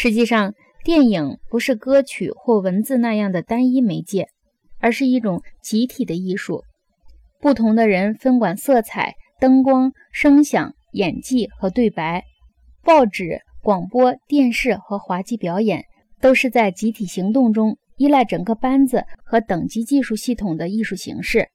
实际上，电影不是歌曲或文字那样的单一媒介，而是一种集体的艺术。不同的人分管色彩、灯光、声响、演技和对白。报纸、广播电视和滑稽表演都是在集体行动中依赖整个班子和等级技术系统的艺术形式。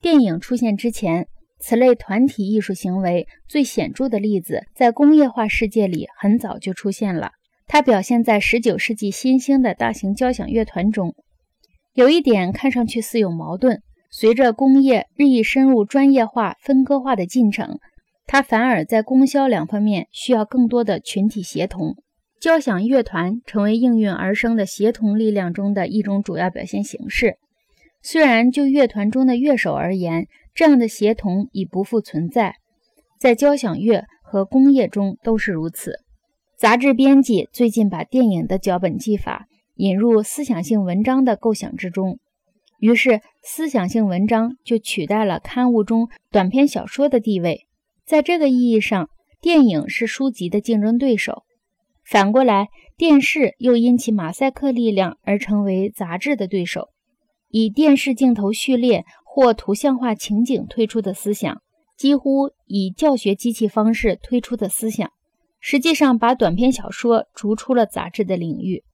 电影出现之前，此类团体艺术行为最显著的例子在工业化世界里很早就出现了。它表现在19世纪新兴的大型交响乐团中。有一点看上去似有矛盾：随着工业日益深入专业化、分割化的进程。它反而在供销两方面需要更多的群体协同，交响乐团成为应运而生的协同力量中的一种主要表现形式。虽然就乐团中的乐手而言，这样的协同已不复存在，在交响乐和工业中都是如此。杂志编辑最近把电影的脚本技法引入思想性文章的构想之中，于是思想性文章就取代了刊物中短篇小说的地位。在这个意义上，电影是书籍的竞争对手。反过来，电视又因其马赛克力量而成为杂志的对手。以电视镜头序列或图像化情景推出的思想，几乎以教学机器方式推出的思想，实际上把短篇小说逐出了杂志的领域。